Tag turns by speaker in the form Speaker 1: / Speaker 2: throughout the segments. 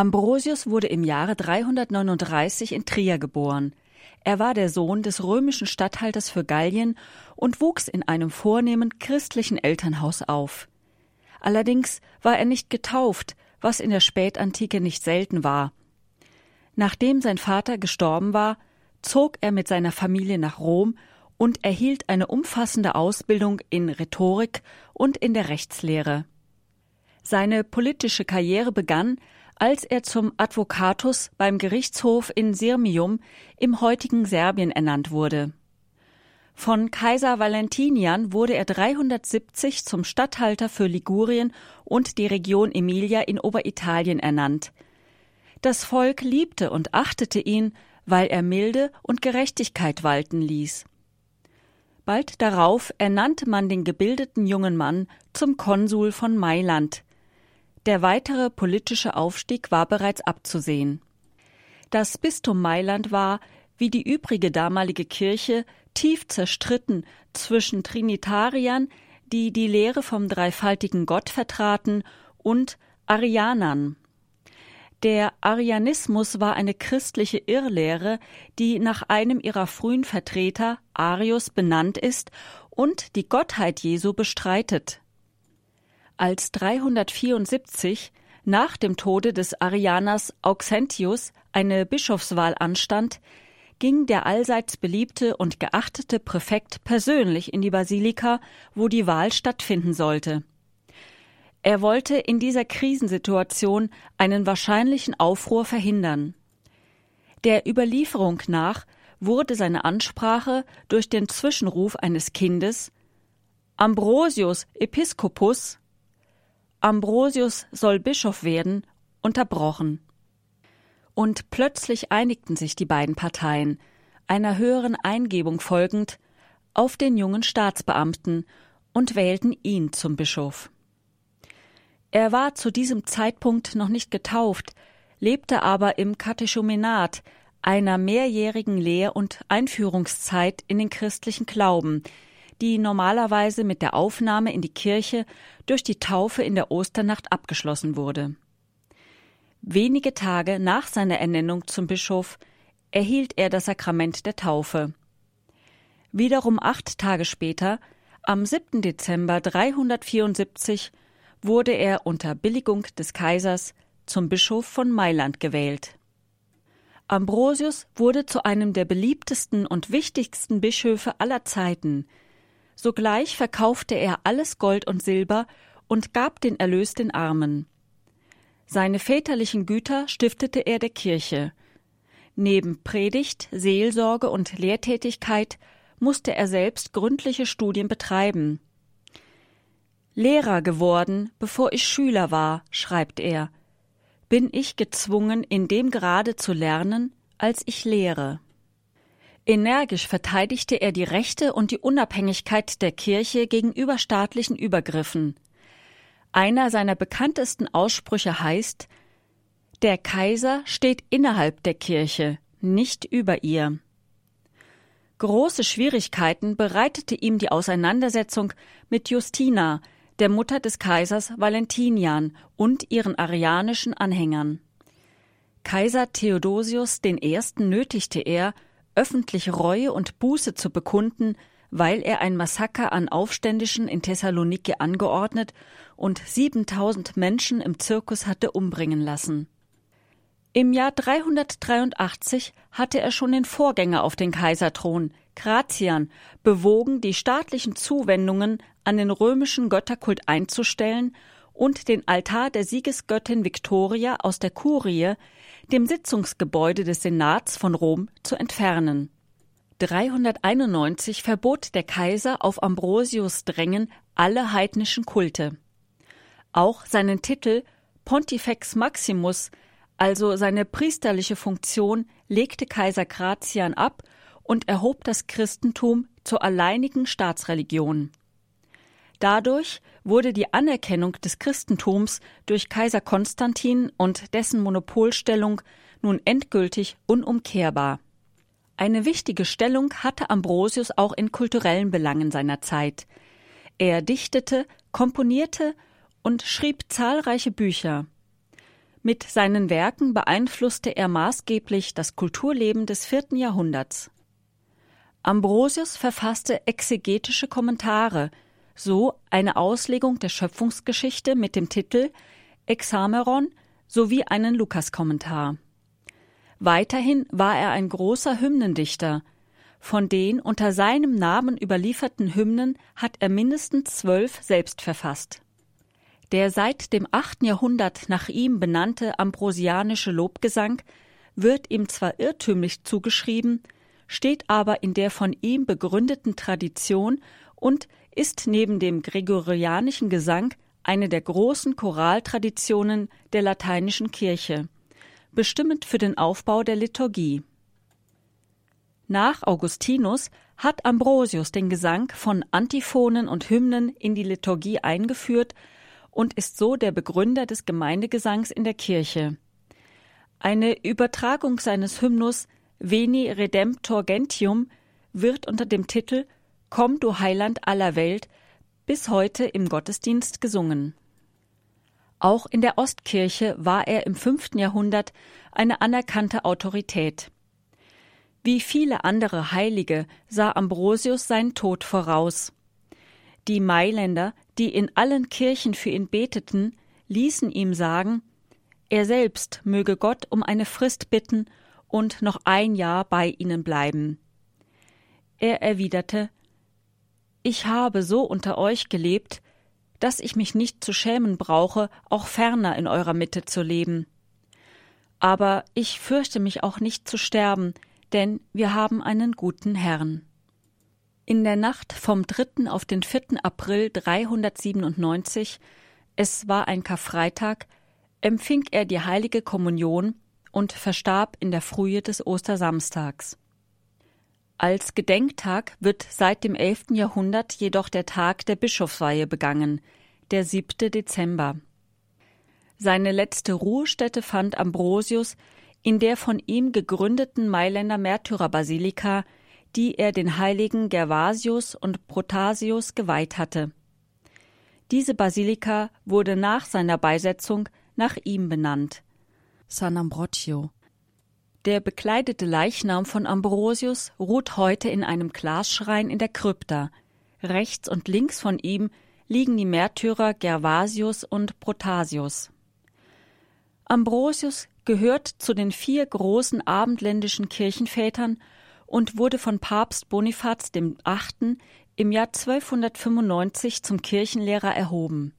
Speaker 1: Ambrosius wurde im Jahre 339 in Trier geboren. Er war der Sohn des römischen Statthalters für Gallien und wuchs in einem vornehmen christlichen Elternhaus auf. Allerdings war er nicht getauft, was in der Spätantike nicht selten war. Nachdem sein Vater gestorben war, zog er mit seiner Familie nach Rom und erhielt eine umfassende Ausbildung in Rhetorik und in der Rechtslehre. Seine politische Karriere begann, als er zum Advocatus beim Gerichtshof in Sirmium im heutigen Serbien ernannt wurde. Von Kaiser Valentinian wurde er 370 zum Statthalter für Ligurien und die Region Emilia in Oberitalien ernannt. Das Volk liebte und achtete ihn, weil er Milde und Gerechtigkeit walten ließ. Bald darauf ernannte man den gebildeten jungen Mann zum Konsul von Mailand. Der weitere politische Aufstieg war bereits abzusehen. Das Bistum Mailand war, wie die übrige damalige Kirche, tief zerstritten zwischen Trinitariern, die die Lehre vom dreifaltigen Gott vertraten, und Arianern. Der Arianismus war eine christliche Irrlehre, die nach einem ihrer frühen Vertreter, Arius, benannt ist und die Gottheit Jesu bestreitet. Als 374 nach dem Tode des Arianers Auxentius eine Bischofswahl anstand, ging der allseits beliebte und geachtete Präfekt persönlich in die Basilika, wo die Wahl stattfinden sollte. Er wollte in dieser Krisensituation einen wahrscheinlichen Aufruhr verhindern. Der Überlieferung nach wurde seine Ansprache durch den Zwischenruf eines Kindes Ambrosius Episkopus Ambrosius soll Bischof werden unterbrochen und plötzlich einigten sich die beiden Parteien, einer höheren Eingebung folgend, auf den jungen Staatsbeamten und wählten ihn zum Bischof. Er war zu diesem Zeitpunkt noch nicht getauft, lebte aber im Katechumenat, einer mehrjährigen Lehr- und Einführungszeit in den christlichen Glauben, die normalerweise mit der Aufnahme in die Kirche durch die Taufe in der Osternacht abgeschlossen wurde. Wenige Tage nach seiner Ernennung zum Bischof erhielt er das Sakrament der Taufe. Wiederum acht Tage später, am 7. Dezember 374, wurde er unter Billigung des Kaisers zum Bischof von Mailand gewählt. Ambrosius wurde zu einem der beliebtesten und wichtigsten Bischöfe aller Zeiten. Sogleich verkaufte er alles Gold und Silber und gab den Erlös den Armen. Seine väterlichen Güter stiftete er der Kirche. Neben Predigt, Seelsorge und Lehrtätigkeit musste er selbst gründliche Studien betreiben. Lehrer geworden, bevor ich Schüler war, schreibt er, bin ich gezwungen, in dem Grade zu lernen, als ich lehre. Energisch verteidigte er die Rechte und die Unabhängigkeit der Kirche gegenüber staatlichen Übergriffen. Einer seiner bekanntesten Aussprüche heißt Der Kaiser steht innerhalb der Kirche, nicht über ihr. Große Schwierigkeiten bereitete ihm die Auseinandersetzung mit Justina, der Mutter des Kaisers Valentinian und ihren arianischen Anhängern. Kaiser Theodosius I. nötigte er, öffentlich Reue und Buße zu bekunden, weil er ein Massaker an Aufständischen in Thessaloniki angeordnet und 7000 Menschen im Zirkus hatte umbringen lassen. Im Jahr 383 hatte er schon den Vorgänger auf den Kaiserthron, Gratian, bewogen, die staatlichen Zuwendungen an den römischen Götterkult einzustellen und den Altar der Siegesgöttin Victoria aus der Kurie, dem Sitzungsgebäude des Senats von Rom, zu entfernen. 391 verbot der Kaiser auf Ambrosius Drängen alle heidnischen Kulte. Auch seinen Titel Pontifex Maximus, also seine priesterliche Funktion, legte Kaiser Gratian ab und erhob das Christentum zur alleinigen Staatsreligion. Dadurch wurde die Anerkennung des Christentums durch Kaiser Konstantin und dessen Monopolstellung nun endgültig unumkehrbar. Eine wichtige Stellung hatte Ambrosius auch in kulturellen Belangen seiner Zeit. Er dichtete, komponierte und schrieb zahlreiche Bücher. Mit seinen Werken beeinflusste er maßgeblich das Kulturleben des vierten Jahrhunderts. Ambrosius verfasste exegetische Kommentare, so eine Auslegung der Schöpfungsgeschichte mit dem Titel Exameron sowie einen Lukaskommentar. Weiterhin war er ein großer Hymnendichter. Von den unter seinem Namen überlieferten Hymnen hat er mindestens zwölf selbst verfasst. Der seit dem achten Jahrhundert nach ihm benannte ambrosianische Lobgesang wird ihm zwar irrtümlich zugeschrieben, steht aber in der von ihm begründeten Tradition und ist neben dem gregorianischen Gesang eine der großen Choraltraditionen der lateinischen Kirche, bestimmend für den Aufbau der Liturgie. Nach Augustinus hat Ambrosius den Gesang von Antiphonen und Hymnen in die Liturgie eingeführt und ist so der Begründer des Gemeindegesangs in der Kirche. Eine Übertragung seines Hymnus Veni Redemptor Gentium wird unter dem Titel Komm, du Heiland aller Welt bis heute im Gottesdienst gesungen. Auch in der Ostkirche war er im fünften Jahrhundert eine anerkannte Autorität. Wie viele andere Heilige sah Ambrosius seinen Tod voraus. Die Mailänder, die in allen Kirchen für ihn beteten, ließen ihm sagen, er selbst möge Gott um eine Frist bitten und noch ein Jahr bei ihnen bleiben. Er erwiderte Ich habe so unter euch gelebt, dass ich mich nicht zu schämen brauche, auch ferner in eurer Mitte zu leben. Aber ich fürchte mich auch nicht zu sterben, denn wir haben einen guten Herrn. In der Nacht vom 3. auf den 4. April 397, es war ein Karfreitag, empfing er die heilige Kommunion und verstarb in der Frühe des Ostersamstags. Als Gedenktag wird seit dem 11. Jahrhundert jedoch der Tag der Bischofsweihe begangen, der 7. Dezember. Seine letzte Ruhestätte fand Ambrosius in der von ihm gegründeten Mailänder Märtyrerbasilika die er den Heiligen Gervasius und Protasius geweiht hatte. Diese Basilika wurde nach seiner Beisetzung nach ihm benannt. San Ambrogio. Der bekleidete Leichnam von Ambrosius ruht heute in einem Glasschrein in der Krypta. Rechts und links von ihm liegen die Märtyrer Gervasius und Protasius. Ambrosius gehört zu den vier großen abendländischen Kirchenvätern und wurde von Papst Bonifaz VIII. im Jahr 1295 zum Kirchenlehrer erhoben.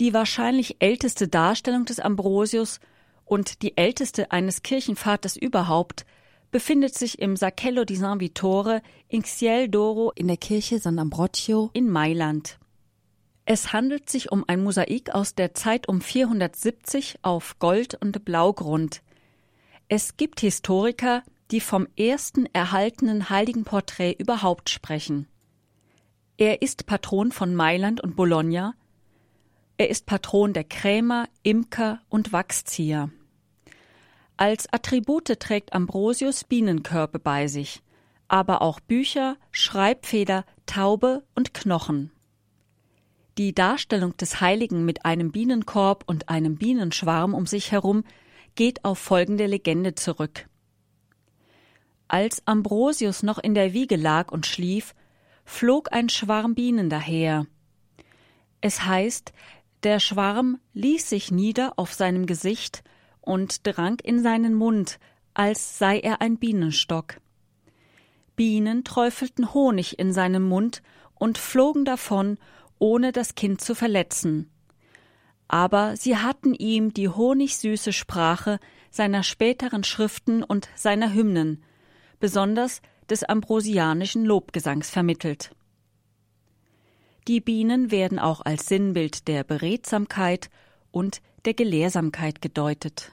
Speaker 1: Die wahrscheinlich älteste Darstellung des Ambrosius und die älteste eines Kirchenvaters überhaupt befindet sich im Sachello di San Vittore in Ciel d'Oro in der Kirche San Ambrogio in Mailand. Es handelt sich um ein Mosaik aus der Zeit um 470 auf Gold- und Blaugrund. Es gibt Historiker, die vom ersten erhaltenen Heiligenporträt überhaupt sprechen. Er ist Patron von Mailand und Bologna. Er ist Patron der Krämer, Imker und Wachszieher. Als Attribute trägt Ambrosius Bienenkörbe bei sich, aber auch Bücher, Schreibfeder, Taube und Knochen. Die Darstellung des Heiligen mit einem Bienenkorb und einem Bienenschwarm um sich herum geht auf folgende Legende zurück. Als Ambrosius noch in der Wiege lag und schlief, flog ein Schwarm Bienen daher. Es heißt, der Schwarm ließ sich nieder auf seinem Gesicht und drang in seinen Mund, als sei er ein Bienenstock. Bienen träufelten Honig in seinem Mund und flogen davon, ohne das Kind zu verletzen. Aber sie hatten ihm die honigsüße Sprache seiner späteren Schriften und seiner Hymnen, besonders des ambrosianischen Lobgesangs vermittelt. Die Bienen werden auch als Sinnbild der Beredsamkeit und der Gelehrsamkeit gedeutet.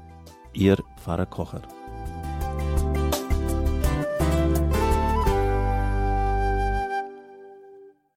Speaker 2: Ihr Pfarrer Kocher.